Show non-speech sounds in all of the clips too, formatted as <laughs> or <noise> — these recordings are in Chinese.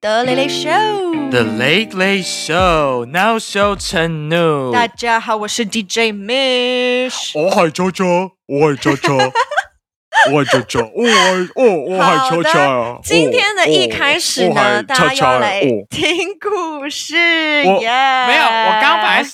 The Late Late Show now show 陈怒。大家好，我是 DJ Mish。我係周周，我係周周，<laughs> 我係周周，我係哦，我係 JoJo 啊。今天的一开始呢，大家要来哦听故事我耶。没有，我刚刚本来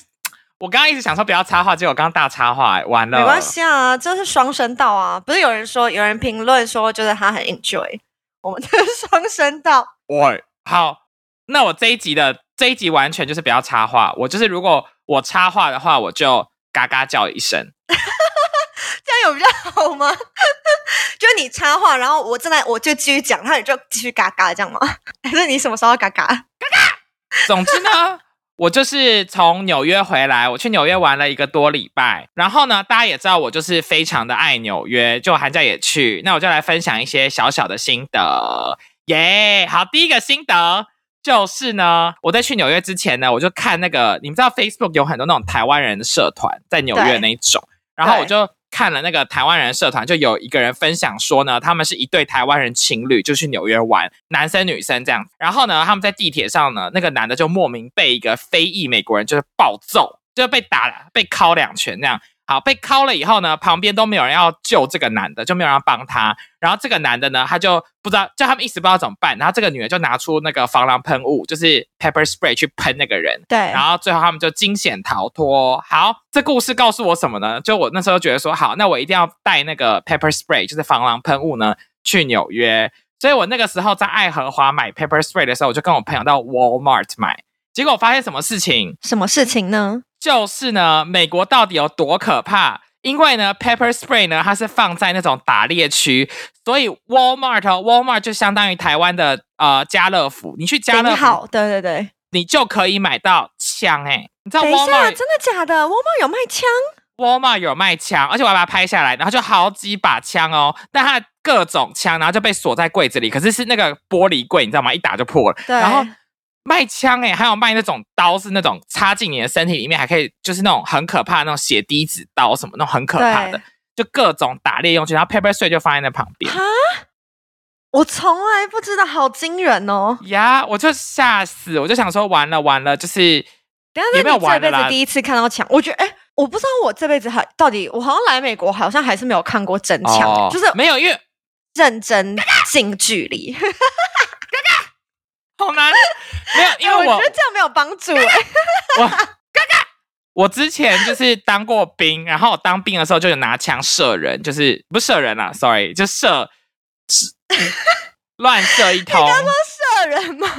我刚刚一直想说不要插话，结果我刚刚大插话，完了。没关系啊，这是双声道啊。不是有人说，有人评论说，就是他很 enjoy 我们的双声道。我好，那我这一集的这一集完全就是不要插话，我就是如果我插话的话，我就嘎嘎叫一声。<laughs> 这样有比较好吗？<laughs> 就是你插话，然后我正在我就继续讲，然后你就继续嘎嘎这样吗？<laughs> 还是你什么时候嘎嘎嘎嘎？总之呢，我就是从纽约回来，我去纽约玩了一个多礼拜。然后呢，大家也知道我就是非常的爱纽约，就寒假也去。那我就来分享一些小小的心得，耶、好，第一个心得就是呢，我在去纽约之前呢，我就看那个，你们知道 Facebook 有很多那种台湾人的社团在纽约对那一种，然后我就。看了那个台湾人社团，就有一个人分享说呢，他们是一对台湾人情侣，就去纽约玩，男生女生这样。然后呢，他们在地铁上呢，那个男的就莫名被一个非裔美国人就是暴揍，就被打了被敲两拳那样。好，被敲了以后呢，旁边都没有人要救这个男的，就没有人要帮他。然后这个男的呢，他就不知道，就他们一时不知道怎么办。然后这个女的就拿出那个防狼喷雾，就是 pepper spray 去喷那个人。对，然后最后他们就惊险逃脱。好，这故事告诉我什么呢？就我那时候觉得说，好，那我一定要带那个 pepper spray，就是防狼喷雾呢，去纽约。所以我那个时候在爱荷华买 pepper spray 的时候，我就跟我朋友到 Walmart 买。结果我发现什么事情？什么事情呢？就是呢，美国到底有多可怕？因为呢，pepper spray 呢，它是放在那种打猎区，所以 Walmart 哦 Walmart 就相当于台湾的呃家乐福。你去家乐福，顶好，对对对。你就可以买到枪哎、你知道等一下，Walmart 真的假的？Walmart 有卖枪？Walmart 有卖枪，而且我还把它拍下来，然后就好几把枪哦，但它各种枪，然后就被锁在柜子里，可是是那个玻璃柜，你知道吗？一打就破了。对，然后卖枪哎、还有卖那种刀，是那种插进你的身体里面，还可以就是那种很可怕的那种血滴子刀什么那种很可怕的，就各种打猎用具。然后 pepper spray 就放在那旁边哈，我从来不知道，好惊人哦！呀我就吓死，我就想说完了完了，就是等下，也没有那你这辈子第一次看到枪，我觉得，哎，我不知道我这辈子还到底，我好像来美国，好像还是没有看过真枪，哦就是没有，因为认真近距离。好难，没有，因为我觉得这样没有帮助。哎我我之前就是当过兵，然后我当兵的时候就有拿枪射人，就是不射人啦，sorry，就射是乱射一通。你刚说射人吗？<laughs>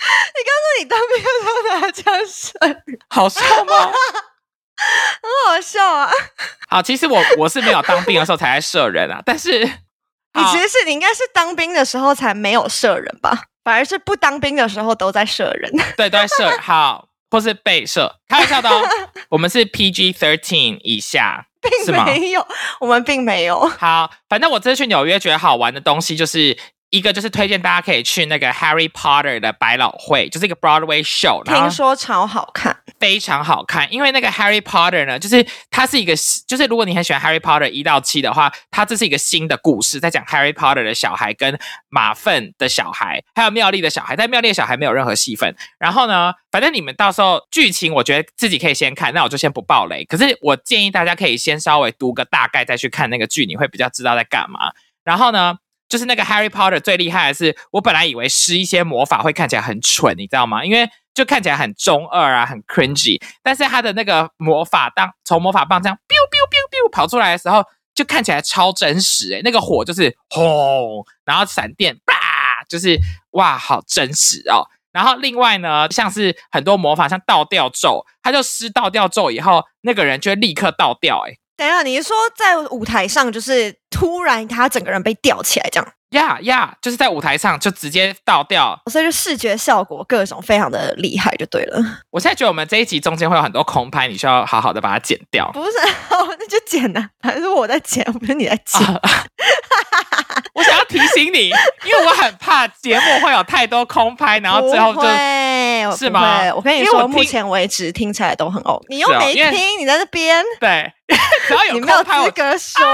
你刚说你当兵的时候拿枪射人，好笑吗？<laughs> 很好笑啊！好，其实我我是没有当兵的时候才在射人啊，但是你其实是你应该是当兵的时候才没有射人吧？反而是不当兵的时候都在射人。<laughs> 对都在射好，或是被射，开玩笑的哦。<laughs> 我们是 PG thirteen 以下，是并吗？没有，我们并没有。好，反正我这次去纽约觉得好玩的东西就是。一个就是推荐大家可以去那个 Harry Potter 的百老汇，就是一个 Broadway show，听说超好看，非常好看，因为那个 Harry Potter 呢，就是它是一个，就是如果你很喜欢 Harry Potter 一到七的话，它这是一个新的故事，在讲 Harry Potter 的小孩跟马粪的小孩，还有妙丽的小孩，但妙丽的小孩没有任何戏份。然后呢，反正你们到时候剧情，我觉得自己可以先看，那我就先不爆雷。可是我建议大家可以先稍微读个大概，再去看那个剧，你会比较知道在干嘛。然后呢？就是那个 Harry Potter 最厉害的是，我本来以为施一些魔法会看起来很蠢，你知道吗？因为就看起来很中二啊，很 cringy。但是他的那个魔法当从魔法棒这样 biu biu biu biu 跑出来的时候，就看起来超真实诶、那个火就是轰，然后闪电叭，就是哇，好真实哦。然后另外呢，像是很多魔法，像倒吊咒，他就施倒吊咒以后，那个人就会立刻倒吊、欸，等一下，你是说在舞台上就是突然他整个人被吊起来这样，呀呀，就是在舞台上就直接倒掉。所以就视觉效果各种非常的厉害就对了。我现在觉得我们这一集中间会有很多空拍，你需要好好的把它剪掉。不是，<laughs> 哦那就剪呐、反正是我在剪，不是你在剪。啊 <laughs> 我想要提醒你，因为我很怕节目会有太多空拍，然后最后就是吗我跟你说，因为我目前为止听起来都很 OK。你又没听，你在这边，对，<laughs> 只要有你没有拍，我资格说。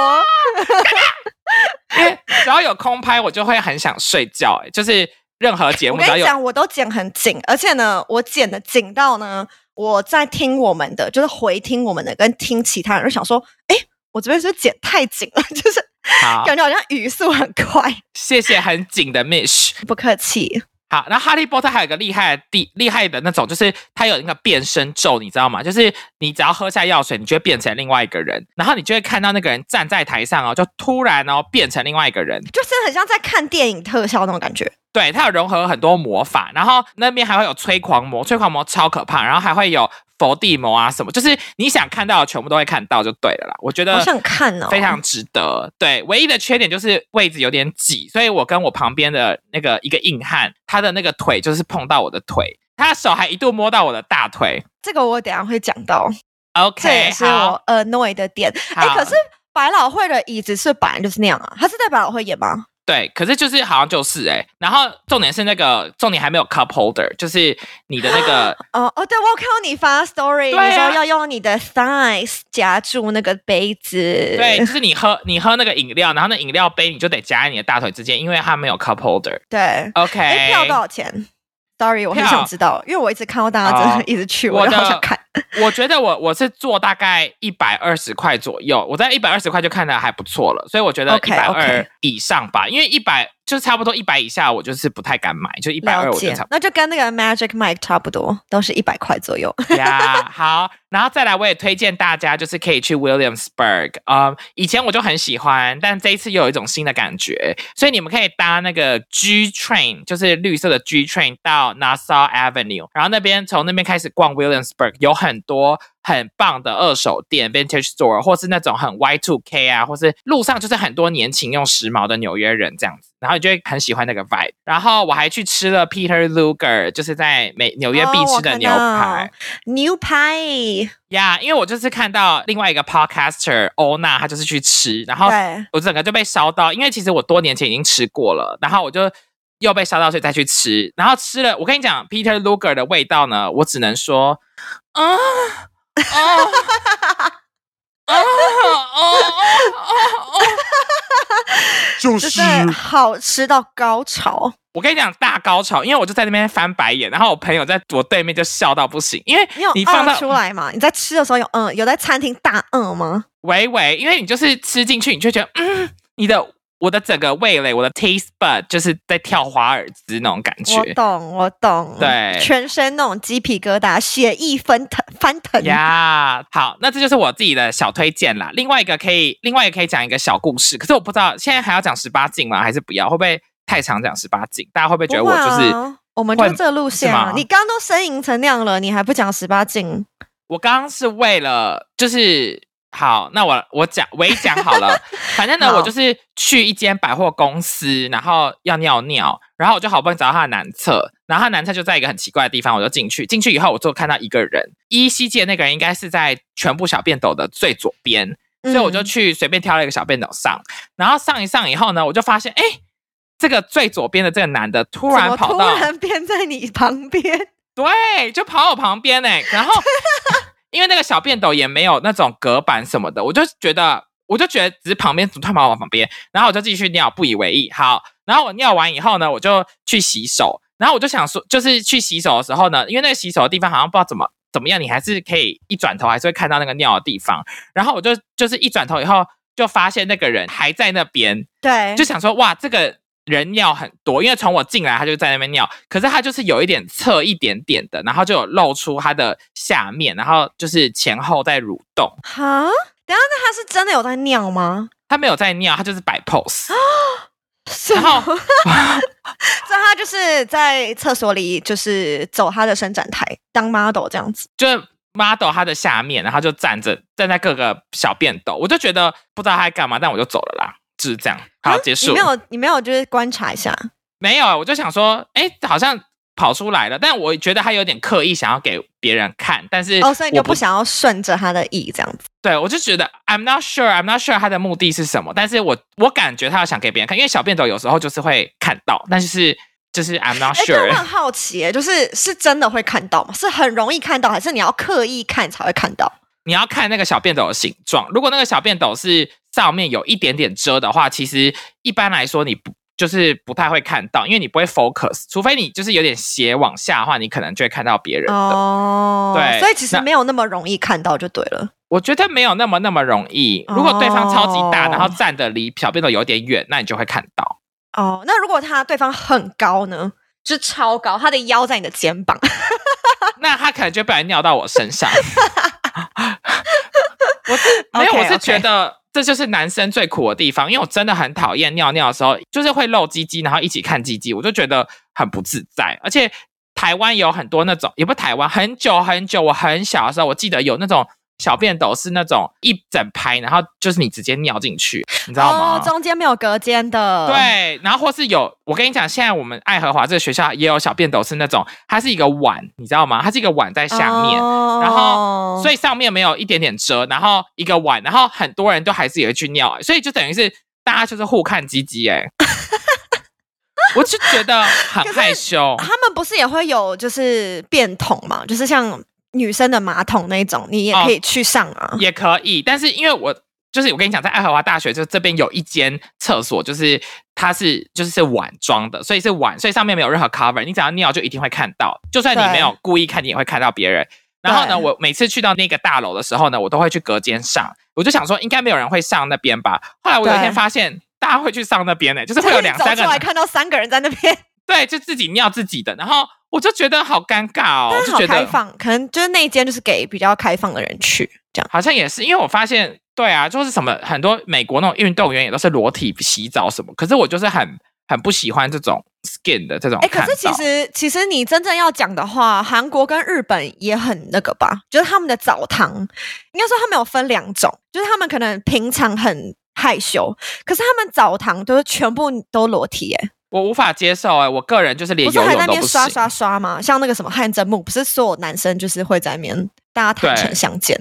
要有空拍，我就会很想睡觉、欸，就是任何节目我跟你讲，我都剪很紧，而且呢，我剪的紧到呢，我在听我们的，就是回听我们的，跟听其他人，就想说，哎，我这边是不是剪太紧了，<laughs> 就是，感觉好像语速很快。谢谢很紧的 Mish。不客气，好，然后哈利波特还有一个厉害的地厉害的那种，就是它有那个变身咒，你知道吗？就是你只要喝下药水，你就会变成另外一个人，然后你就会看到那个人站在台上哦，就突然哦变成另外一个人。就是很像在看电影特效那种感觉。对，它有融合很多魔法，然后那边还会有催狂魔，催狂魔超可怕，然后还会有伏地魔啊什么，就是你想看到的全部都会看到就对了啦。我觉得好想看哦，非常值得。对，唯一的缺点就是位置有点挤，所以我跟我旁边的那个一个硬汉，他的那个腿就是碰到我的腿，他的手还一度摸到我的大腿。这个我等下会讲到，OK，这也是我 annoy 的点。哎，好可是百老汇的椅子是本来就是那样啊，他是在百老汇演吗？对，可是就是好像就是哎、然后重点是那个重点还没有 cup holder，就是你的那个 <gasps> 哦哦，对，我有看到你发 story，、对啊你说要用你的 size 夹住那个杯子，对，就是你喝你喝那个饮料，然后那饮料杯你就得夹在你的大腿之间，因为它没有 cup holder。对。OK，哎，票多少钱？Sorry，我很想知道，因为我一直看到大家真哦的一直去，我我就好想看。<laughs> 我觉得我我是做大概一百二十块左右，我在一百二十块就看的还不错了，所以我觉得一百二以上吧，因为一百就差不多一百以下，我就是不太敢买，就一百二我就差不，那就跟那个 Magic Mike 差不多，都是一百块左右。多呀。好，然后再来，我也推荐大家就是可以去 Williamsburg，嗯，以前我就很喜欢，但这一次又有一种新的感觉，所以你们可以搭那个 G Train，就是绿色的 G Train 到 Nassau Avenue，然后那边从那边开始逛 Williamsburg，有很多很棒的二手店 Vintage Store，或是那种很 Y two K 啊，或是路上就是很多年轻又时髦的纽约人这样子，然后你就会很喜欢那个 vibe。然后我还去吃了 Peter Luger，就是在美纽约必吃的牛排。牛排，呀因为我就是看到另外一个 podcaster 欧娜，她就是去吃，然后，我整个就被烧到，因为其实我多年前已经吃过了，然后我就又被烧到，所以再去吃，然后吃了。我跟你讲，Peter Luger 的味道呢，我只能说，啊啊啊啊啊 <laughs> 啊！就就是好吃到高潮。我跟你讲大高潮，因为我就在那边翻白眼，然后我朋友在我对面就笑到不行，因为你有你放出来嘛？你在吃的时候有嗯有在餐厅大饿吗？喂喂，因为你就是吃进去，你就觉得嗯，你的我的整个味蕾，我的 taste bud 就是在跳华尔兹那种感觉。我懂，我懂，对全身那种鸡皮疙瘩，血液翻腾翻腾。呀好，那这就是我自己的小推荐啦。另外一个可以，另外一个可以讲一个小故事，可是我不知道现在还要讲十八禁吗？还是不要？会不会太常讲十八禁？大家会不会觉得我就是？啊我们就是这路线啊！你刚刚都呻吟成那样了，你还不讲十八禁？我刚刚是为了就是好，那我我讲我一讲好了，<laughs> 反正呢，我就是去一间百货公司，然后要尿尿，然后我就好不容易找到他的男厕，然后他男厕就在一个很奇怪的地方，我就进去，进去以后我就看到一个人，依稀记得那个人应该是在全部小便斗的最左边，所以我就嗯去随便挑了一个小便斗上，然后上一上以后呢，我就发现哎。这个最左边的这个男的突然跑到，突然变在你旁边？<laughs> 对，就跑我旁边呢、然后因为那个小便斗也没有那种隔板什么的，我就觉得，我就觉得只是旁边怎么突然跑我旁边，然后我就继续尿，不以为意。好，然后我尿完以后呢，我就去洗手，然后我就想说，就是去洗手的时候呢，因为那个洗手的地方好像不知道怎么怎么样，你还是可以一转头还是会看到那个尿的地方，然后我就就是一转头以后就发现那个人还在那边，对，就想说哇，这个人尿很多，因为从我进来他就在那边尿，可是他就是有一点侧一点点的，然后就有露出他的下面，然后就是前后在蠕动。哈，等一下那他是真的有在尿吗？他没有在尿，他就是摆 pose，<gasps> 然然后 <laughs> 所以他就是在厕所里，就是走他的伸展台当 model 这样子。就 model 他的下面，然后就站着站在各个小便斗，我就觉得不知道他在干嘛，但我就走了啦，就是这样。好，啊结束。你没有，你没有就是观察一下。没有，我就想说，哎，好像跑出来了，但我觉得他有点刻意想要给别人看，但是哦，所以你就不想要顺着他的意这样子。对，我就觉得 I'm not sure, I'm not sure 他的目的是什么，但是我我感觉他要想给别人看，因为小便斗有时候就是会看到，但是就是 I'm not sure。我很好奇耶，就是是真的会看到吗？是很容易看到，还是你要刻意看才会看到？你要看那个小便斗的形状，如果那个小便斗是上面有一点点遮的话，其实一般来说你不就是不太会看到，因为你不会 focus，除非你就是有点斜往下的话，你可能就会看到别人的。哦，对所以其实那没有那么容易看到就对了。我觉得没有那么那么容易。如果对方超级大，哦然后站的离小便斗有点远，那你就会看到。哦，那如果他对方很高呢？就是超高，他的腰在你的肩膀。<laughs> 那他可能就不然尿到我身上。我是没有，我是觉得这就是男生最苦的地方，因为我真的很讨厌尿尿的时候，就是会露鸡鸡，然后一起看鸡鸡，我就觉得很不自在。而且台湾有很多那种，也不台湾，很久很久，我很小的时候，我记得有那种小便斗是那种一整排，然后就是你直接尿进去，你知道吗？哦，中间没有隔间的。，对，然后或是有，我跟你讲，现在我们爱荷华这个学校也有小便斗是那种，它是一个碗，你知道吗？它是一个碗在下面，哦、然后所以上面没有一点点遮，然后一个碗，然后很多人都还是也会去尿、所以就等于是大家就是互看鸡鸡哎，<laughs> 我就觉得很害羞。他们不是也会有就是便桶嘛，就是像女生的马桶那种，你也可以去上啊。也可以，但是因为我就是我跟你讲，在爱荷华大学就这边有一间厕所，就是它是就是是碗装的，所以是碗，所以上面没有任何 cover，你只要尿就一定会看到，就算你没有故意看，你也会看到别人。然后呢，我每次去到那个大楼的时候呢，我都会去隔间上，我就想说应该没有人会上那边吧。后来我有一天发现。大家会去上那边呢、就是会有两三个出来看到三个人在那边，<laughs> 对，就自己尿自己的，然后我就觉得好尴尬哦，就觉得开放，可能就是那一间就是给比较开放的人去这样。好像也是，因为我发现，对啊，就是什么很多美国那种运动员也都是裸体洗澡什么，可是我就是很很不喜欢这种 skin 的这种哎，可。是其实其实你真正要讲的话，韩国跟日本也很那个吧，就是他们的澡堂，应该说他们有分两种，就是他们可能平常很害羞，可是他们澡堂都是全部都裸体，哎，我无法接受哎、我个人就是连游泳都不行。边刷刷刷吗？像那个什么汗蒸木，不是所有男生就是会在那边大家坦诚相见。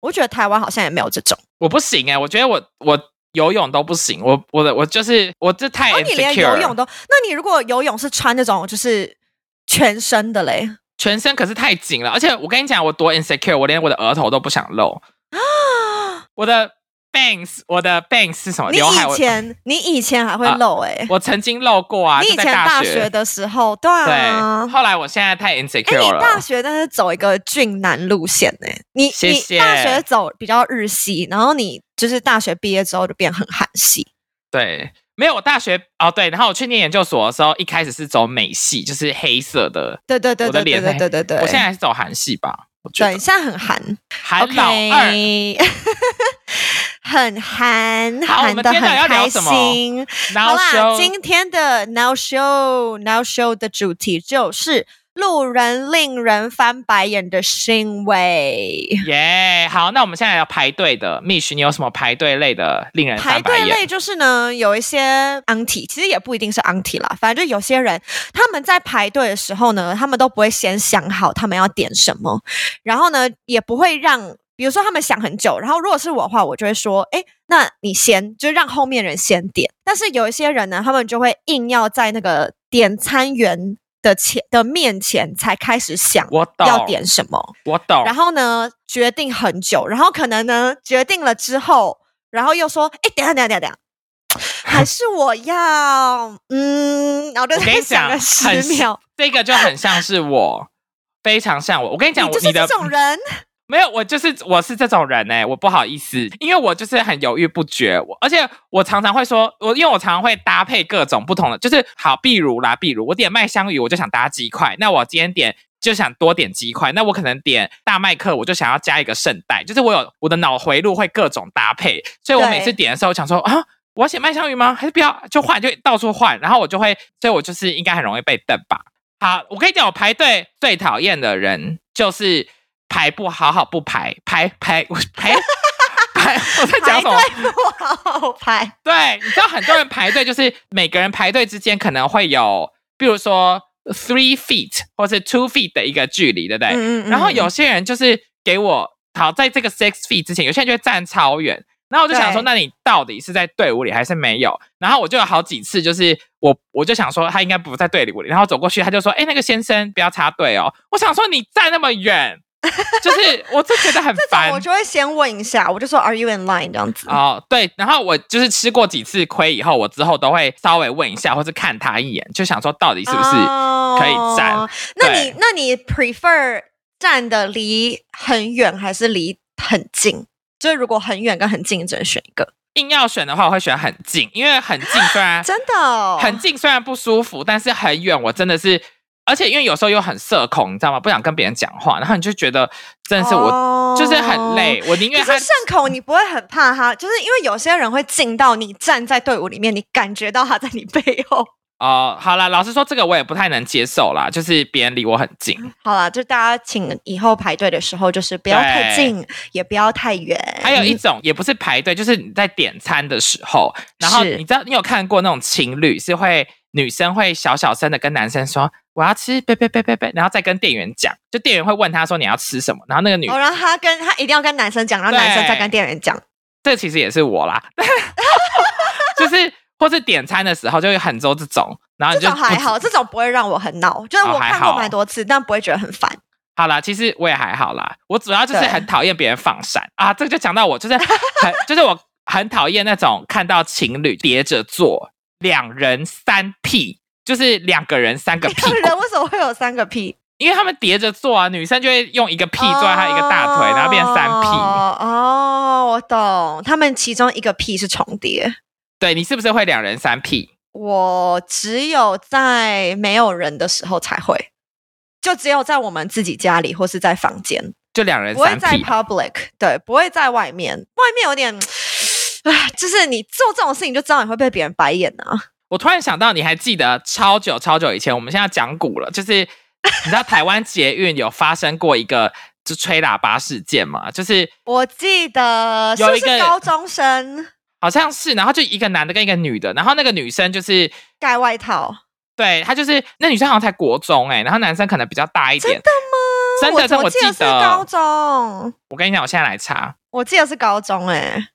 我觉得台湾好像也没有这种，我不行哎、我觉得我我游泳都不行，我我的我就是我这太哦，你连 insecure，游泳都，那你如果游泳是穿那种就是全身的嘞？全身可是太紧了，而且我跟你讲，我多 insecure，我连我的额头都不想露啊。我的 bangs，我的 bangs 是什么？你以前你以前还会啊露哎、我曾经露过啊，你以前大学学的时候，对对，啊。后来我现在太哎、insecure 了。你大学但是走一个俊男路线呢、你你大学走比较日系，然后你就是大学毕业之后就变很韩系。对，没有我大学哦，对，然后我去念研究所的时候，一开始是走美系，就是黑色的。对对对对对我的脸对对对对。我现在还是走韩系吧，我觉对得现在很韩韩老二。很韩，好我韩的很开聊什么心。好啦，今天的 Now Show Now Show 的主题就是路人令人翻白眼的行为。耶好，那我们现在要排队的 Mish，你有什么排队类的令人排？队类就是呢，有一些 auntie，其实也不一定是 auntie 啦，反正就有些人他们在排队的时候呢，他们都不会先想好他们要点什么，然后呢，也不会让，比如说他们想很久，然后如果是我的话，我就会说，哎，那你先，就让后面人先点。但是有一些人呢，他们就会硬要在那个点餐员的前的面前才开始想要点什么。我懂。然后呢，决定很久，然后可能呢，决定了之后，然后又说，哎，等下，等下，等下，等下，<laughs> 还是我要，嗯，然后就再想个十秒。<laughs> 这个就很像是我，非常像我。我跟你讲，你就是这种人，没有，我就是我是这种人哎、我不好意思，因为我就是很犹豫不决，我而且我常常会说，我因为我常常会搭配各种不同的，就是好，比如啦，比如我点麦香鱼，我就想搭鸡块，那我今天点就想多点鸡块，那我可能点大麦克，我就想要加一个圣代，就是我有我的脑回路会各种搭配，所以我每次点的时候我想说啊。我要写麦香鱼吗？还是不要？就换，就到处换，然后我就会，所以我就是应该很容易被瞪吧。好，我跟你讲，我排队最讨厌的人就是排不好好不排，排排我排 <laughs> 排，我在讲什么？队不好好排，对，你知道很多人排队就是每个人排队之间可能会有，比如说 three feet 或是 two feet 的一个距离，对不对？嗯嗯然后有些人就是给我好在这个 six feet 之前，有些人就会站超远。然后我就想说，那你到底是在队伍里还是没有？然后我就有好几次，就是我我就想说他应该不在队伍里，然后走过去，他就说：“哎，那个先生不要插队哦。”我想说你站那么远，<laughs> 就是我就觉得很烦我。就会先问一下，我就说 Are you in line 这样子。哦，对，然后我就是吃过几次亏以后，我之后都会稍微问一下，或是看他一眼，就想说到底是不是可以站。哦那你那你 prefer 站的离很远还是离很近？就是如果很远跟很近，只能选一个。硬要选的话，我会选很近，因为很近虽然 <laughs> 真的、哦，很近虽然不舒服，但是很远我真的是，而且因为有时候又很社恐，你知道吗？不想跟别人讲话，然后你就觉得真的是我、哦就是很累，我宁愿他可是肾口你不会很怕他，就是因为有些人会近到你站在队伍里面，你感觉到他在你背后。哦、好了，老实说，这个我也不太能接受啦，就是别人离我很近。好了，就大家请以后排队的时候，就是不要太近，也不要太远。还有一种也不是排队，就是你在点餐的时候，然后你知道你有看过那种情侣是会女生会小小声的跟男生说我要吃，别别别别别，然后再跟店员讲，就店员会问他说你要吃什么，然后那个女哦，然后他跟他一定要跟男生讲，然后男生再跟店员讲。这其实也是我啦，<laughs> 就是或是点餐的时候就会很多这种，然后这种还好，这种不会让我很恼，就是我看过好蛮多次，但不会觉得很烦。好啦，其实我也还好啦，我主要就是很讨厌别人放闪。啊，这个就讲到我就是很 <laughs> 就是我很讨厌那种看到情侣叠着坐，两人三 P，，就是两个人三个屁股，人为什么会有三个屁？因为他们叠着坐啊，女生就会用一个屁坐在他一个大腿，然后变三屁。哦哦，我懂，他们其中一个屁是重叠。对你是不是会两人三屁？我只有在没有人的时候才会，就只有在我们自己家里或是在房间，就两人不会在三 public，对，不会在外面，外面有点，唉，就是你做这种事情就知道你会被别人白眼啊。我突然想到，你还记得超久超久以前，我们现在讲古了，就是 <laughs> 你知道台湾捷运有发生过一个就吹喇叭事件吗？就是我记得有一个高中生好像是，然后就一个男的跟一个女的，然后那个女生就是盖外套，对她就是那女生好像才国中哎、然后男生可能比较大一点，真的吗？真的真的我记得是高，中，我跟你讲，我现在来查。我记得是高中、哎，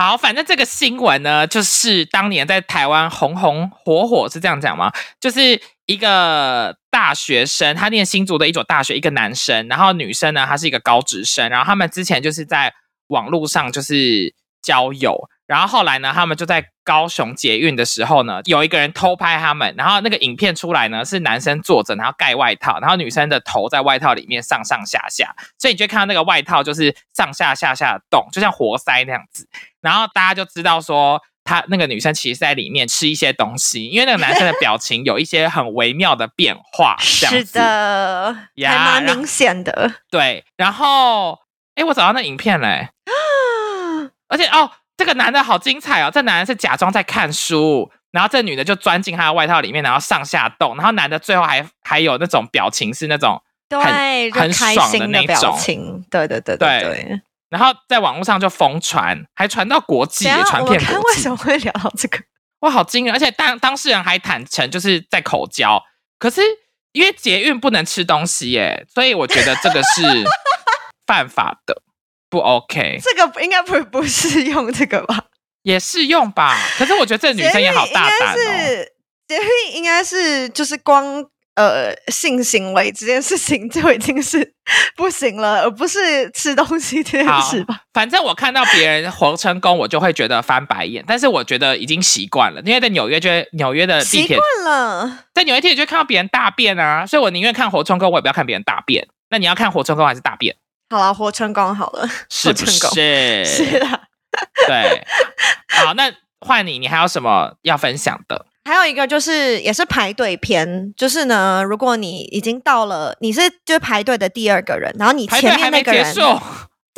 好，反正这个新闻呢，就是当年在台湾红红火火，是这样讲吗？就是一个大学生，他念新竹的一所大学，一个男生，然后女生呢，她是一个高职生，然后他们之前就是在网络上就是交友，然后后来呢，他们就在高雄捷运的时候呢，有一个人偷拍他们，然后那个影片出来呢，是男生坐着，然后盖外套，然后女生的头在外套里面上上下下，所以你就会看到那个外套就是上下下下的动，就像活塞那样子。然后大家就知道说，他那个女生其实在里面吃一些东西，因为那个男生的表情有一些很微妙的变化，这样是子。的，呀还蛮明显的。对，然后哎，我找到那影片嘞，而且哦，这个男的好精彩哦，这男的是假装在看书。然后这女的就钻进他的外套里面，然后上下动，然后男的最后还还有那种表情是那种，对，就很爽的那种情，对对对对对。然后在网络上就疯传，还传到国际，传下我们看遍国际。为什么会聊到这个？哇，好惊人！而且当当事人还坦诚，就是在口交。可是因为捷运不能吃东西耶，所以我觉得这个是犯法的，不 OK，这个应该不不适用这个吧？也适用吧？<laughs> 可是我觉得这女生也好大胆哦。捷运应该是捷运应该是就是光呃性行为这件事情就已经是不行了，而不是吃东西这件好事吧？反正我看到别人活成功，我就会觉得翻白眼。但是我觉得已经习惯了，因为在纽约就会纽约的地习铁，惯了，在纽约地铁就会看到别人大便啊，所以我宁愿看活成功，我也不要看别人大便。那你要看活成功还是大便？好了，活成功好了，是不是？<laughs> 是啦。对，好，那换你，你还有什么要分享的？<laughs> 还有一个就是也是排队篇，就是呢，如果你已经到了，你是就是排队的第二个人，然后你前面那个人怎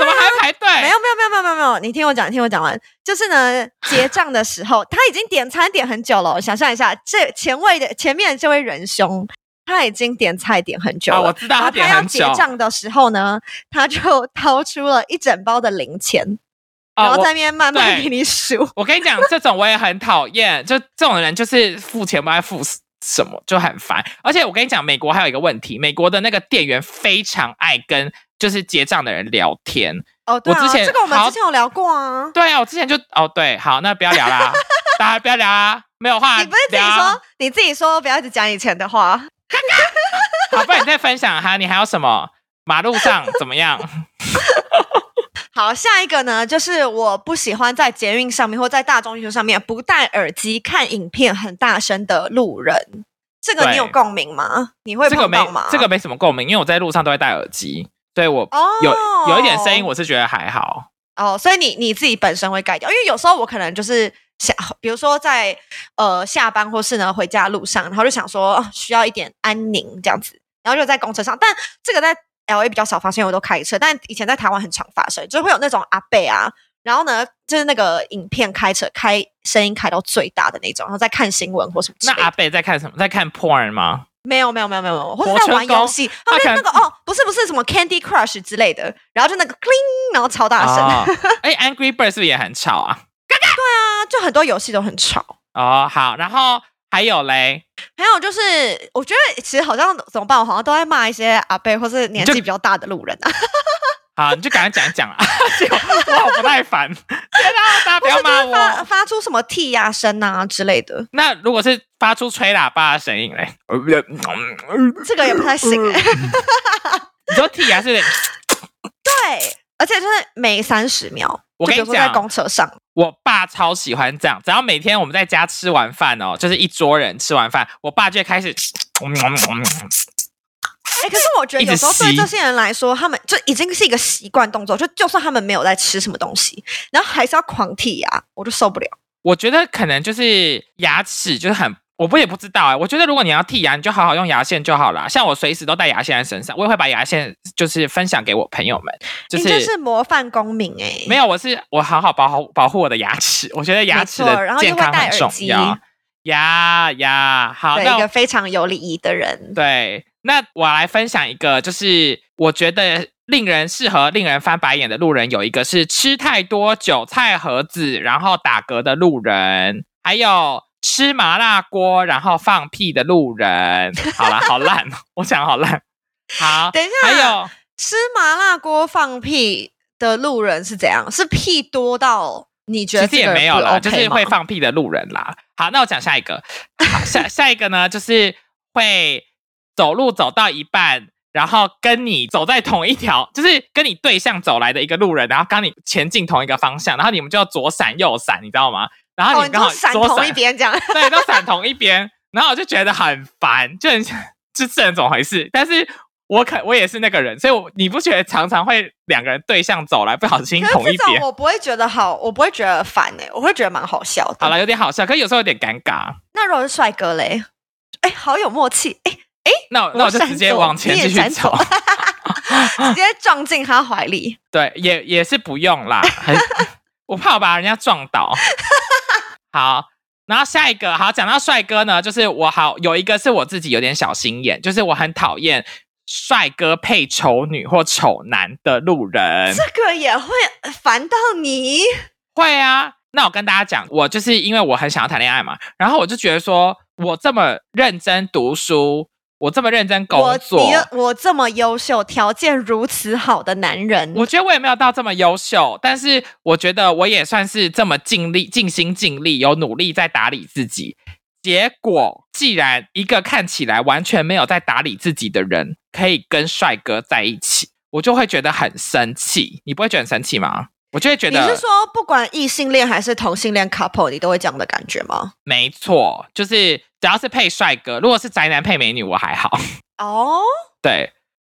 么还排队？没有没有没有没有没有没有，你听我讲，你听我讲完。就是呢，结账的时候，他已经点餐点很久了。想象一下，这前位的前面的这位仁兄，他已经点菜点很久啊，了。我知道他要点很久结账的时候呢，<laughs> 他就掏出了一整包的零钱，然后在那边慢慢对给你数。我跟你讲，这种我也很讨厌，<laughs> 就这种人就是付钱不爱付什么，就很烦。而且我跟你讲，美国还有一个问题，美国的那个店员非常爱跟就是结账的人聊天。哦，对啊，我之前这个我们之前有聊过啊。对啊，我之前就哦对，好，那不要聊啦，<laughs> 大家不要聊啊，没有话你不是自己说，你自己说不要一直讲以前的话。<laughs> 好，不然你再分享哈，你还有什么马路上怎么样？<laughs> 好，下一个呢，就是我不喜欢在捷运上面或在大众运输上面不戴耳机看影片很大声的路人。这个你有共鸣吗？你会这个没？这个没什么共鸣，因为我在路上都会戴耳机，所以我哦有有一点声音，我是觉得还好。哦，所以你你自己本身会改掉，因为有时候我可能就是想，比如说在呃下班或是呢回家路上，然后就想说、哦需要一点安宁这样子，然后就在公车上，但这个在 L A 比较少发生，因为我都开车，但以前在台湾很常发生，就会有那种阿贝啊，然后呢就是那个影片开车开声音开到最大的那种，然后在看新闻或什么。那阿贝在看什么？在看 porn 吗？没有没有没有没有没有，或者在玩游戏，他可能他们那个哦不是不是什么 Candy Crush 之类的，然后就那个 cling，然后超大声，哦，<laughs> 哎，Angry Bird 是不是也很吵啊？嘎嘎，对啊，就很多游戏都很吵。哦，好，然后还有嘞，还有就是，我觉得其实好像怎么办，我好像都在骂一些阿伯或是年纪比较大的路人啊。<laughs> 好，你就赶快讲一讲啊！结果我好不耐烦，天啊，大家不要骂我。发出什么剔牙声啊之类的，那如果是发出吹喇叭的声音嘞？这个也不太行哎、<laughs> 你说剔牙是？<laughs> 对，而且就是每三十秒，我跟你就比如说在公车上，我爸超喜欢这样，只要每天我们在家吃完饭哦，就是一桌人吃完饭，我爸就会开始，哎、可是我觉得有时候对这些人来说，他们就已经是一个习惯动作，就就算他们没有在吃什么东西，然后还是要狂剔牙，我就受不了。我觉得可能就是牙齿就是很，我不也不知道哎、我觉得如果你要剔牙，你就好好用牙线就好了。像我随时都带牙线在身上，我也会把牙线就是分享给我朋友们，就你是这是模范公民哎、没有，我是我好好保护保护我的牙齿，我觉得牙齿的健康很重要。呀呀，好，一个非常有礼仪的人。对，那我来分享一个，就是我觉得令人适合令人翻白眼的路人，有一个是吃太多韭菜盒子然后打嗝的路人，还有吃麻辣锅然后放屁的路人。<laughs> 好啦，好烂哦，我讲好烂。好，等一下还有吃麻辣锅放屁的路人是怎样？是屁多到你觉得其实也没有啦，就是会放屁的路人啦。好，那我讲下一个。好，下 <laughs> 下一个呢，就是会走路走到一半，然后跟你走在同一条，<laughs> 就是跟你对象走来的一个路人，然后跟你前进同一个方向，然后你们就要左闪右闪，你知道吗？然后哦，你刚好你都闪左同一边这样。对，都闪同一边，然后我就觉得很烦，就很这这人怎么回事？但是我可我也是那个人，所以我你不觉得常常会两个人对象走来，不小心同一边？我不会觉得好，我不会觉得烦哎、我会觉得蛮好笑的。好了，有点好笑，可是有时候有点尴尬。那如果是帅哥嘞？哎，好有默契，哎，那我那我就直接往前继续走。<laughs> 直接撞进他怀里。对，也也是不用啦，很 <laughs> 我怕我把人家撞倒。好，然后下一个，好讲到帅哥呢，就是我好有一个是我自己有点小心眼，就是我很讨厌帅哥配丑女或丑男的路人。这个也会烦到你。会啊，那我跟大家讲，我就是因为我很想要谈恋爱嘛，然后我就觉得说我这么认真读书，我这么认真工作，你我这么优秀，条件如此好的男人，我觉得我也没有到这么优秀，但是我觉得我也算是这么尽力、尽心尽力，有努力在打理自己。结果，既然一个看起来完全没有在打理自己的人可以跟帅哥在一起，我就会觉得很生气。你不会觉得很生气吗？我就会觉得，你是说不管异性恋还是同性恋 couple，你都会这样的感觉吗？没错，就是只要是配帅哥，如果是宅男配美女，我还好。哦，<laughs> 对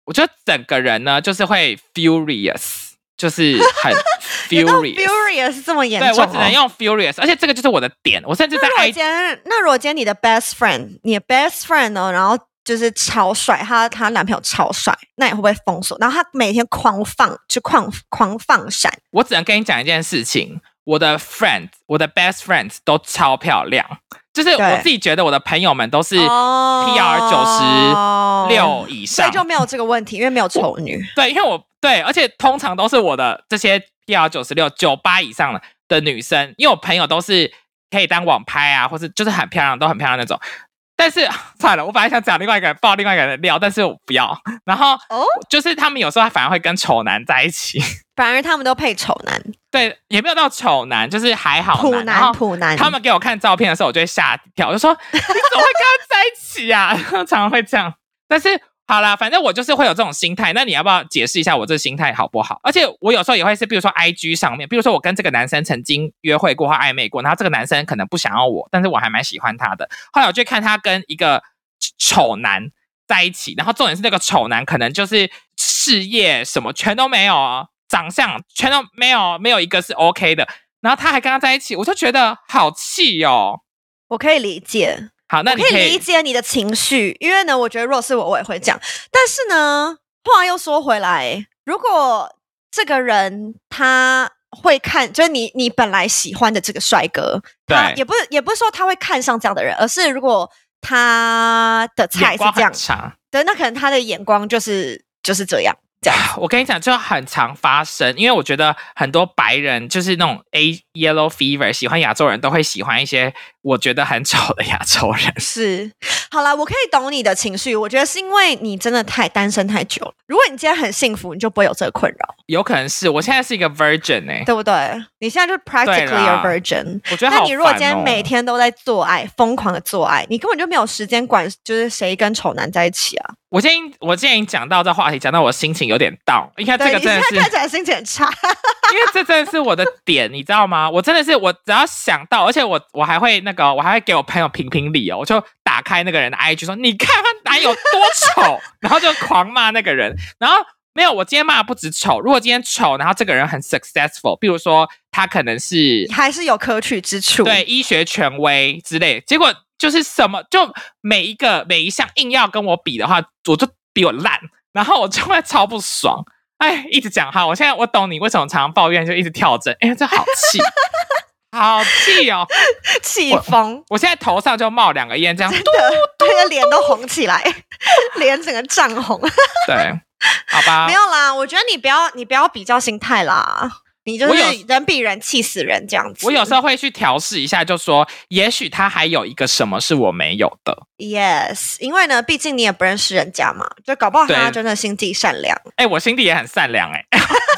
我觉得整个人呢，就是会 furious，就是很 <laughs> furious。furious 这么严重、哦？我只能用 furious，而且这个就是我的点。我甚至在那如果 i 今天，那如果今天你的 best friend，你的 best friend 呢，然后就是超帅，她她男朋友超帅，那你会不会封锁？然后她每天狂放，就狂狂放闪，我只能跟你讲一件事情，我的 friend，我的 best friends 都超漂亮，就是我自己觉得我的朋友们都是哦 PR 九十六以上，所以就没有这个问题，因为没有丑女。对，因为我对，而且通常都是我的这些 PR 九十六、九八以上的的女生，因为我朋友都是可以当网拍啊，或是就是很漂亮，都很漂亮那种。但是 <laughs> 算了，我本来想讲另外一个人爆另外一个人的料，但是我不要。然后哦，就是他们有时候反而会跟丑男在一起，<laughs> 反而他们都配丑男、对，也没有到丑男，就是还好普男。普男。他们给我看照片的时候，我就会吓一跳，我就说 <laughs> 你怎么会跟他在一起呀、啊？常常会这样。但是好啦，反正我就是会有这种心态。那你要不要解释一下我这心态好不好？而且我有时候也会是，比如说 I G 上面，比如说我跟这个男生曾经约会过或暧昧过，然后这个男生可能不想要我，但是我还蛮喜欢他的。后来我就看他跟一个丑男在一起，然后重点是那个丑男可能就是事业什么全都没有哦，长相全都没有，没有一个是 OK 的。然后他还跟他在一起，我就觉得好气哦。我可以理解。好，那你可可以理解你的情绪，因为呢，我觉得如果是我，我也会这样。但是呢，话又说回来，如果这个人他会看，就是你你本来喜欢的这个帅哥，他对也不是也不是说他会看上这样的人，而是如果他的菜是这样。对，那可能他的眼光就是就是这样，这样。<sighs> 我跟你讲，就很常发生，因为我觉得很多白人就是那种 A yellow fever，喜欢亚洲人都会喜欢一些我觉得很丑的亚洲人。<laughs> 是，好啦，我可以懂你的情绪。我觉得是因为你真的太单身太久了。如果你今天很幸福，你就不会有这个困扰，有可能是我现在是一个 virgin 哎、对不对？你现在就 practically a virgin。我觉得、哦。那你如果今天每天都在做爱，疯狂的做爱，你根本就没有时间管，就是谁跟丑男在一起啊？我今天我今天讲到这话题，讲到我心情有点 down。你看这对，个你现真的是，在看起来心情很差。因为这真的是我的点，你知道吗？我真的是我只要想到，而且我我还会那个，我还会给我朋友评评理哦，我就打开那个人的 IG 说，你看他男友多丑，<laughs> 然后就狂骂那个人，然后。没有，我今天骂的不止丑。如果今天丑，然后这个人很 successful，比如说他可能是还是有可取之处。对医学权威之类，结果就是什么，就每一个每一项硬要跟我比的话，我就比我烂，然后我就会超不爽。哎，一直讲哈，我现在我懂你为什么常常抱怨，就一直跳针。哎，这好气，好气哦！气疯，我现在头上就冒两个烟，这样真的，<laughs> 那个脸都红起来，<laughs> 脸整个涨红。<laughs> 对，好吧没。有啦，我觉得你不要你不要比较心态啦，你就是人比人气死人这样子。我有时候会去调试一下，就说也许他还有一个什么是我没有的。yes，因为呢，毕竟你也不认识人家嘛，就搞不好他对真的心地善良。哎、我心地也很善良、哎，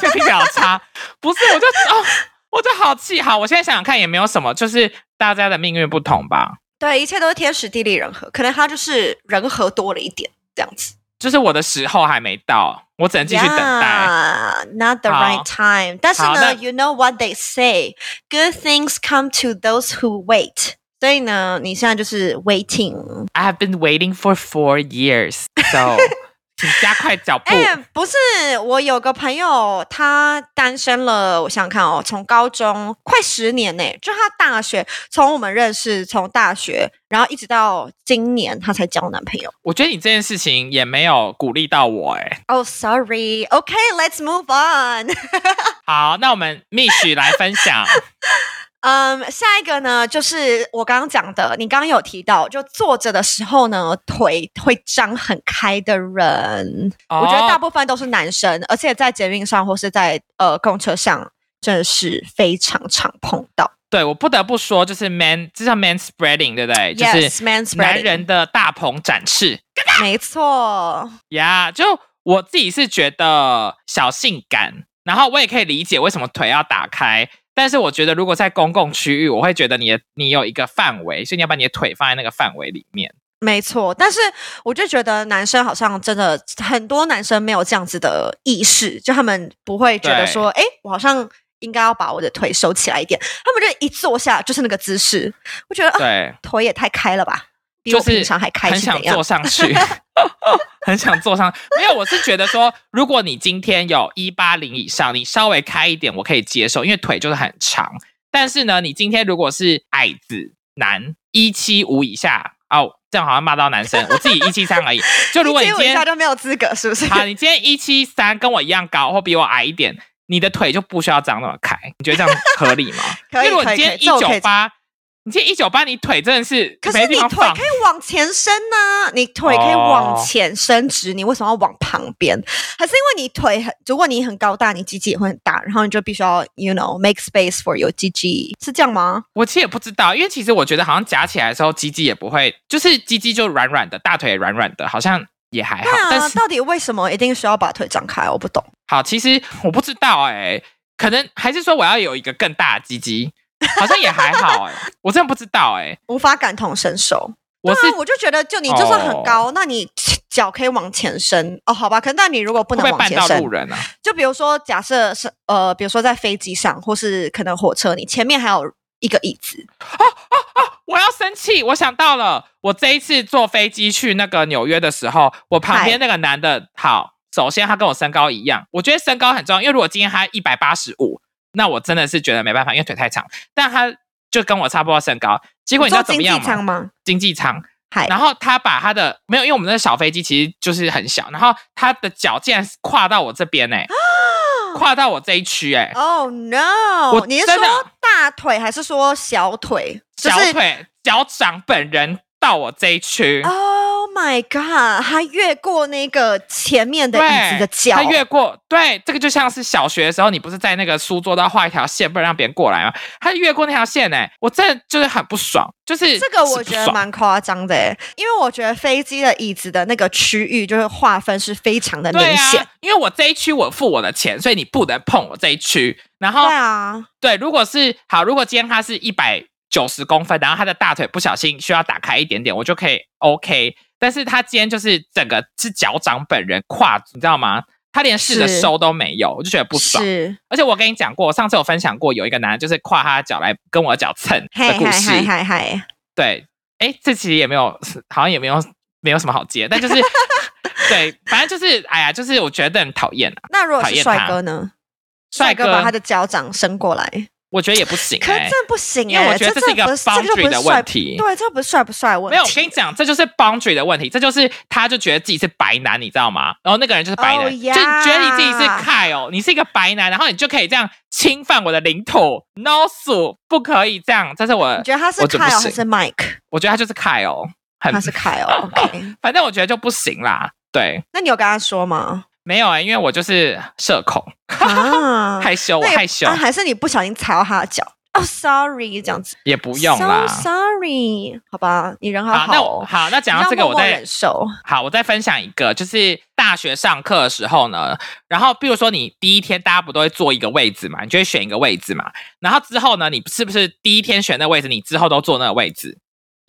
就听起来好差。不是，我就哦，我就好气。好，我现在想想看，也没有什么，就是大家的命运不同吧。对，一切都是天时地利人和，可能他就是人和多了一点这样子。就是我的时候还没到，我只能继续等待。Yeah, not the right time. 但是呢，you know what they say, good things come to those who wait. 所以呢，你现在就是 waiting。I have been waiting for four years, so 请加快脚步。哎、不是，我有个朋友，他单身了，我想想看哦，从高中快十年呢，就他大学，从我们认识，从大学，然后一直到今年，他才交男朋友。我觉得你这件事情也没有鼓励到我、哎，Oh, sorry. Okay, let's move on. <laughs> 好，那我们蜜许来分享。嗯，下一个呢，就是我刚刚讲的，你刚刚有提到，就坐着的时候呢，腿会张很开的人，我觉得大哦部分都是男生，而且在捷运上或是在呃公车上，真的是非常常碰到。对我不得不说，就是 man，这叫 man spreading，对不对？就 Yes, 是 man 男 spreading 男人的大鹏展翅。没错，呀就我自己是觉得小性感，然后我也可以理解为什么腿要打开，但是我觉得如果在公共区域，我会觉得你的你有一个范围，所以你要把你的腿放在那个范围里面。没错。但是我就觉得男生好像真的很多男生没有这样子的意识，就他们不会觉得说，哎，我好像应该要把我的腿收起来一点，他们就一坐下就是那个姿势，我觉得、啊、对，腿也太开了吧，比就是我平常还开很想坐？上去，<laughs> 很想坐上。没有，我是觉得说，如果你今天有一八零以上，你稍微开一点，我可以接受，因为腿就是很长。但是呢，你今天如果是矮子男一七五以下，哦，这样好像骂到男生，我自己 <laughs> 一七三而已。<laughs> 就如果你今天下就没有资格，是不是？好，你今天一七三跟我一样高，或比我矮一点，你的腿就不需要长那么开，你觉得这样合理吗？可以因为如果可以你今天一九八，你今天一九八，你腿真的是可是你腿可。以往前伸呢、你腿可以往哦前伸直，你为什么要往旁边？还是因为你腿很，如果你很高大，你鸡鸡也会很大，然后你就必须要，you know, make space for your 鸡鸡，是这样吗？我其实也不知道，因为其实我觉得好像夹起来的时候，鸡鸡也不会，就是鸡鸡就软软的，大腿也软软的，好像也还好。但是到底为什么一定需要把腿张开？我不懂。好，其实我不知道哎、可能还是说我要有一个更大的鸡鸡，<laughs> 好像也还好哎、<laughs> 我真的不知道哎、无法感同身受。我是对啊，我就觉得，就你就算很哦高，那你脚可以往前伸哦，好吧。可是但你如果不能会不会绊到往前伸，路人啊？就比如说假设是呃，比如说在飞机上，或是可能火车，你前面还有一个椅子，哦哦哦我要生气！我想到了，我这一次坐飞机去那个纽约的时候，我旁边那个男的，好，首先他跟我身高一样，我觉得身高很重要，因为如果今天他一百八十五，那我真的是觉得没办法，因为腿太长。但他就跟我差不多身高，结果你知道怎么样吗？舱吗？经济舱，然后他把他的没有，因为我们那个小飞机其实就是很小，然后他的脚竟然是跨到我这边呢、<gasps> 跨到我这一区哎、Oh no！我你是说大腿还是说小腿？就是小腿脚掌本人到我这一区。Oh my god！他越过那个前面的椅子的脚，他越过，对，这个就像是小学的时候，你不是在那个书桌都要画一条线，不能让别人过来吗？他越过那条线，哎，我真的就是很不爽，就是这个我觉得蛮夸张的诶，因为我觉得飞机的椅子的那个区域就是划分是非常的明显。啊，因为我这一区我付我的钱，所以你不能碰我这一区。然后对啊，对，如果是好，如果今天他是一百九十公分，然后他的大腿不小心需要打开一点点，我就可以 OK。但是他今天就是整个是脚掌本人跨，你知道吗？他连试着收都没有，我就觉得不爽。是，而且我跟你讲过，我上次有分享过，有一个男的就是跨他的脚来跟我的脚蹭嗨嗨的故事。嗨嗨嗨，对，哎，这其实也没有，好像也没有没有什么好接，但就是 <laughs> 对，反正就是哎呀，就是我觉得很讨厌啊。那如果是帅哥呢？帅哥把他的脚掌伸过来，我觉得也不行哎、可是这不行因为哎，我觉得这是一个 boundary 的问题对，这不是帅不帅的问题。没有，我跟你讲，这就是 boundary 的问题，这就是他就觉得自己是白男，你知道吗？然后那个人就是白男 Oh, 就你觉得你自己是哦，你是一个白男，然后你就可以这样侵犯我的领土，no 数不可以这样，这是我你觉得他是 Kyle 还是 Mike？我觉得他就是凯哦，很他是 Kyle。OK，<laughs> 反正我觉得就不行啦。对，那你有跟他说吗？没有哎、因为我就是社恐，啊，<laughs> 害羞，我害羞，啊，还是你不小心踩到他的脚？哦，sorry，这样子也不用啦。So sorry，好吧，你人好好，那好哦。我好，那讲到你这个，我再忍受。好，我再分享一个，就是大学上课的时候呢，然后比如说你第一天大家不都会坐一个位置嘛，你就会选一个位置嘛，然后之后呢，你是不是第一天选那个位置，你之后都坐那个位置，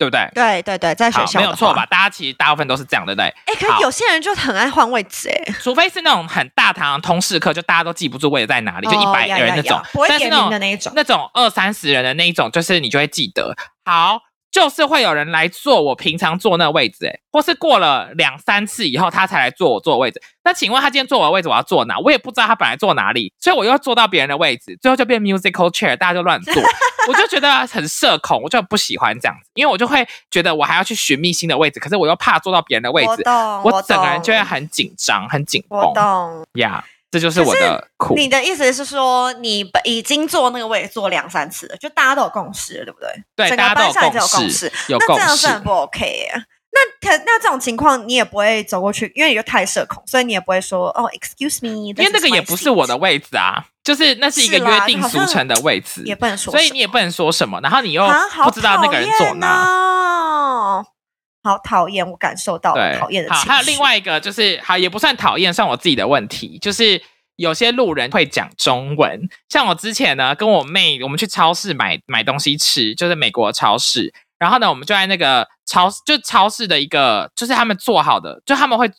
对不对？对对对，在学，校没有错吧？？大家其实大部分都是这样，对不对？哎，可是有些人就很爱换位置，哎，除非是那种很大堂的通识课，就大家都记不住位置在哪里，就一哦百呀呀呀个人那种。不会点名的那一种。那种二三十人的那一种，就是你就会记得。好，就是会有人来坐我平常坐那个位置，哎，或是过了两三次以后，他才来坐我坐的位置。那请问他今天坐我的位置，我要坐哪？我也不知道他本来坐哪里，所以我又坐到别人的位置，最后就变 musical chair，大家就乱坐。<laughs> 我就觉得很社恐，我就不喜欢这样子，因为我就会觉得我还要去寻觅新的位置，可是我又怕坐到别人的位置，我，我整个人就会很紧张、很紧我绷懂。呀。这就是我的苦。你的意思是说，你已经坐那个位置坐两三次了，就大家都有共识了，对不对？对，整个大家都有班上已经有共共识，有共那这样是。很不 OK 耶。那可那这种情况，你也不会走过去，因为你就太社恐，所以你也不会说哦，excuse me，因为那个也不是我的位置啊，就是那是一个约定俗成的位置，也不能说，所以你也不能说什么，然后你又不知道那个人坐哪。哪，好讨厌，我感受到讨厌的情好，绪。还有另外一个就是，好也不算讨厌，算我自己的问题，就是有些路人会讲中文，像我之前呢，跟我妹我们去超市买买东西吃，就是美国超市，然后呢，我们就在那个超就超市的一个，就是他们做好的，就他们会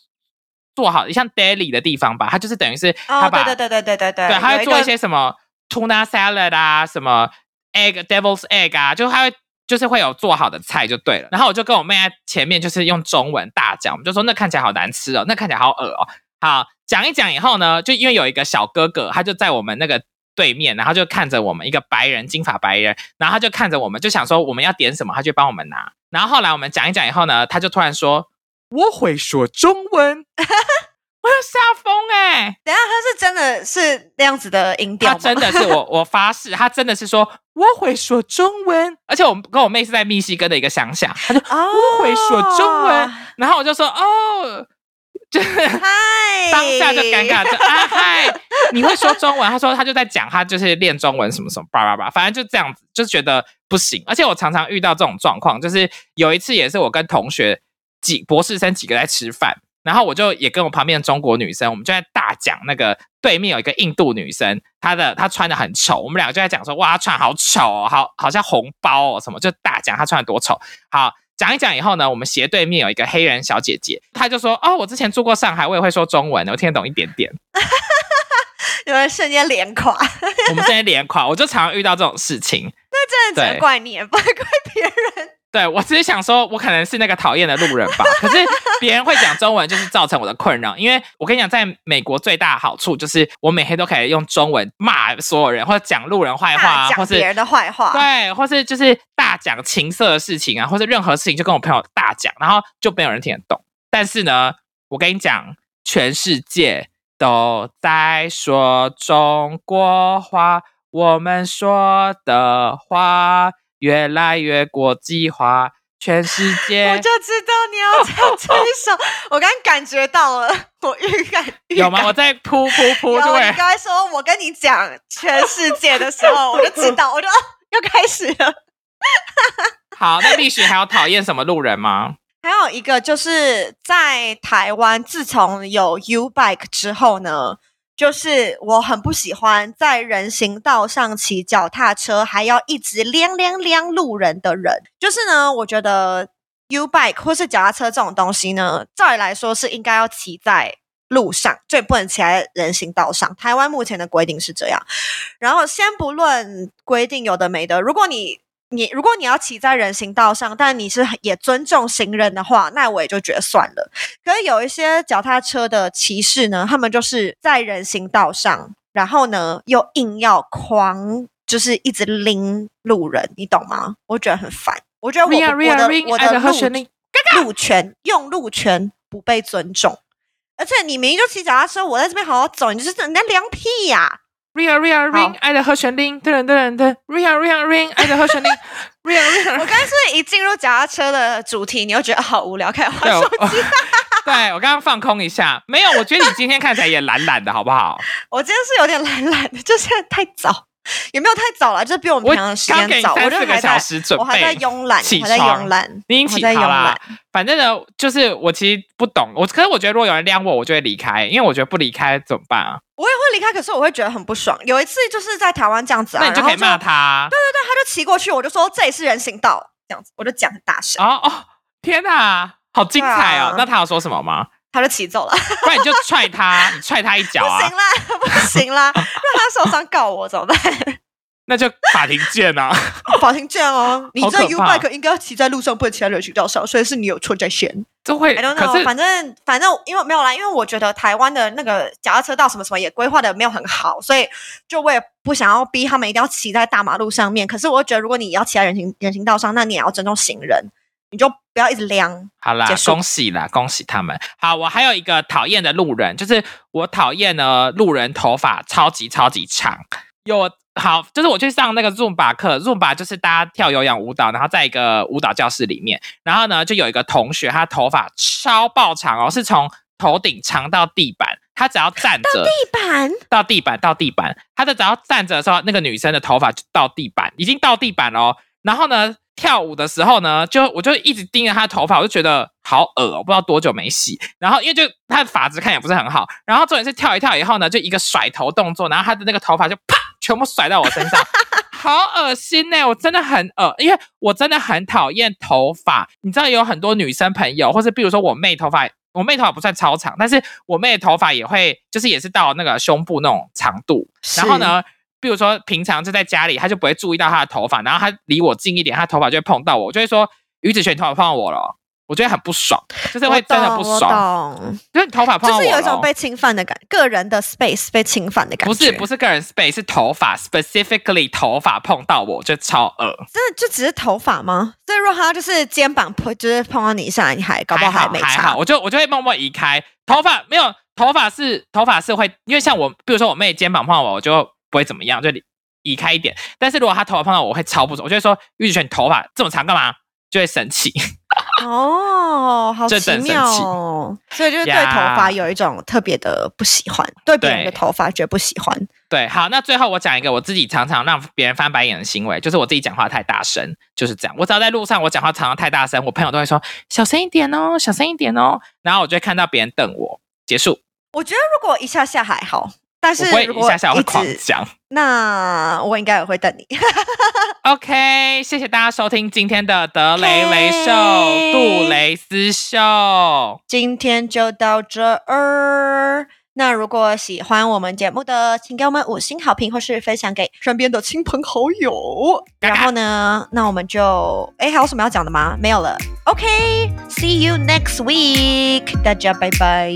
做好像 daily 的地方吧，它就是等于是他哦，把、对对对对对对对，对，他会做一些什么 tuna salad 啊，什么 egg devil's egg 啊，就他会就是会有做好的菜就对了。然后我就跟我妹在前面就是用中文大讲，我们就说那看起来好难吃哦，那看起来好恶哦。好，讲一讲以后呢，就因为有一个小哥哥，他就在我们那个对面，然后就看着我们一个白人金发白人，然后他就看着我们，就想说我们要点什么，他就帮我们拿。然后后来我们讲一讲以后呢，他就突然说我会说中文，我要吓疯哎、等下他是真的是那样子的音调？他真的是我，我发誓，他真的是说我会说中文，而且我跟我妹是在密西根的一个乡下，他就哦，我会说中文，然后我就说哦，就是嗨，当下就尴尬，就 <laughs> 啊嗨，你会说中文？他说他就在讲他就是练中文什么什么叭叭叭，反正就这样子，就觉得不行。而且我常常遇到这种状况，就是有一次也是我跟同学几博士生几个在吃饭，然后我就也跟我旁边的中国女生，我们就在大讲那个对面有一个印度女生，她的她穿的很丑，我们两个就在讲说哇，她穿好丑哦，好好像红包哦什么，就大讲她穿的多丑。好，讲一讲以后呢，我们斜对面有一个黑人小姐姐，她就说：“哦，我之前住过上海，我也会说中文，我听得懂一点点。<laughs> ”有人瞬间脸垮，我们瞬间脸垮，我就常常遇到这种事情。<laughs> 那真的只能怪你，不会怪别人。对我只是想说，我可能是那个讨厌的路人吧。可是别人会讲中文，就是造成我的困扰。因为我跟你讲，在美国最大的好处就是我每天都可以用中文骂所有人，或者讲路人坏话啊，或是讲别人的坏话，对，或是就是大讲情色的事情啊，或者任何事情就跟我朋友大讲，然后就没有人听得懂。但是呢，我跟你讲，全世界都在说中国话，我们说的话越来越国际化，全世界我就知道你要唱这一首，<laughs> 我刚感觉到了，我预感预有吗？我在噗噗噗，有，就会你刚才说我跟你讲全世界的时候，<laughs> 我就知道，我就哦要开始了。<laughs> 好。那历史还有讨厌什么路人吗？还有一个就是在台湾，自从有 U Bike 之后呢，就是我很不喜欢在人行道上骑脚踏车，还要一直亮亮亮路人的人。就是呢，我觉得 U Bike 或是脚踏车这种东西呢，照理来说是应该要骑在路上，最不能骑在人行道上。台湾目前的规定是这样。然后先不论规定有的没的，如果你你如果你要骑在人行道上，但你是也尊重行人的话，那我也就觉得算了。可是有一些脚踏车的骑士呢，他们就是在人行道上，然后呢又硬要狂，就是一直拎路人，你懂吗？我觉得很烦。我觉得我我的我的路权用路权不被尊重，而且你明明就骑脚踏车，我在这边好好走，你就是人家凉屁呀、ring 啊 ring，爱的和弦铃，噔噔噔噔，ring 啊 ring 啊 ring，爱的和弦铃，ring 啊 ring 啊。我刚刚是一进入脚踏车的主题，你又觉得好无聊，开始滑对，我手机。<laughs> <laughs> 对我刚刚放空一下，没有，我觉得你今天看起来也懒懒的，好不好？我今天是有点懒懒的，就现在太早，<laughs> 也没有太早了，就是比我们我平常的时间早。我三四个就还在，小时准我还在备，慵懒，还在床慵懒，你已经起床啦懒。。反正呢，就是我其实不懂，我可是我觉得如果有人晾我，我就会离开，因为我觉得不离开怎么办啊？我也会离开，可是我会觉得很不爽。有一次就是在台湾这样子啊，那你就可以骂他啊。对对对，他就骑过去，我就说这里是人行道，这样子，我就讲很大声，哦哦，天哪，好精彩哦！啊那他有说什么吗？他就骑走了。<laughs> 不然你就踹他，你踹他一脚啊不行，啦，不行啦，<laughs> 让他受伤告我怎么办？<laughs> 那就法庭见啊！法庭见哦，你这 U bike 应该要骑在路上，不能骑在人行道上，所以是你有错在先。都会 I don't 可 know，是反正反正因为没有啦，因为我觉得台湾的那个脚踏车道什么什么也规划的没有很好，所以就我也不想要逼他们一定要骑在大马路上面。可是我觉得，如果你要骑在人行人行道上，那你也要尊重行人，你就不要一直量。好啦恭喜啦，恭喜他们。好，我还有一个讨厌的路人，就是我讨厌呢路人头发超级超级长。有好，就是我去上那个 Zumba 课，Zumba 就是大家跳有氧舞蹈，然后在一个舞蹈教室里面，然后呢就有一个同学，他头发超爆长哦，是从头顶长到地板，他只要站着。地板到地板，到地板，他的只要站着的时候，那个女生的头发就到地板，已经到地板了哦。然后呢，跳舞的时候呢，就我就一直盯着她的头发，我就觉得好恶，我不知道多久没洗。然后因为就她的发质看也不是很好，然后重点是跳一跳以后呢，就一个甩头动作，然后她的那个头发就啪全部甩到我身上，好恶心呢、我真的很恶，因为我真的很讨厌头发。你知道有很多女生朋友，或是比如说我妹头发。我妹头发不算超长，但是我妹的头发也会，就是也是到那个胸部那种长度。然后呢，比如说平常就在家里，他就不会注意到他的头发，然后他离我近一点，他头发就会碰到我，我就会说于子璇，你头发碰到我了，我觉得很不爽，就是会真的不爽，懂，就是你头发碰到我，就是有一种被侵犯的感，个人的 space 被侵犯的感觉不。是不是个人 space，是头发 specifically 头发碰到我，就超恶。真的就只是头发吗？所以如果他就是肩膀碰，就是碰到你一下，你还搞不好还没差还好，。我就我就会默默移开。头发没有，头发是头发是会，因为像我，比如说我妹肩膀碰到我，我就不会怎么样，就移开一点。但是如果他头发碰到我，我会超不爽，我就会说玉子璇，你头发这么长干嘛？就会生气。<laughs> 哦，好奇妙哦！所以就是对呀头发有一种特别的不喜欢，对别人的对头发觉得不喜欢。对，好，那最后我讲一个我自己常常让别人翻白眼的行为，就是我自己讲话太大声，就是这样。我只要在路上我讲话常常太大声，我朋友都会说小声一点哦，小声一点哦，然后我就会看到别人瞪我。结束。我觉得如果一下下还好，但是如果下下会一直，狂讲。那我应该也会等你。<laughs> <laughs> OK，谢谢大家收听今天的德雷雷秀杜蕾斯秀。今天就到这儿。那如果喜欢我们节目的，请给我们五星好评，或是分享给身边的亲朋好友。然后呢，那我们就哎，还有什么要讲的吗？没有了。OK，see、you next week，大家拜拜。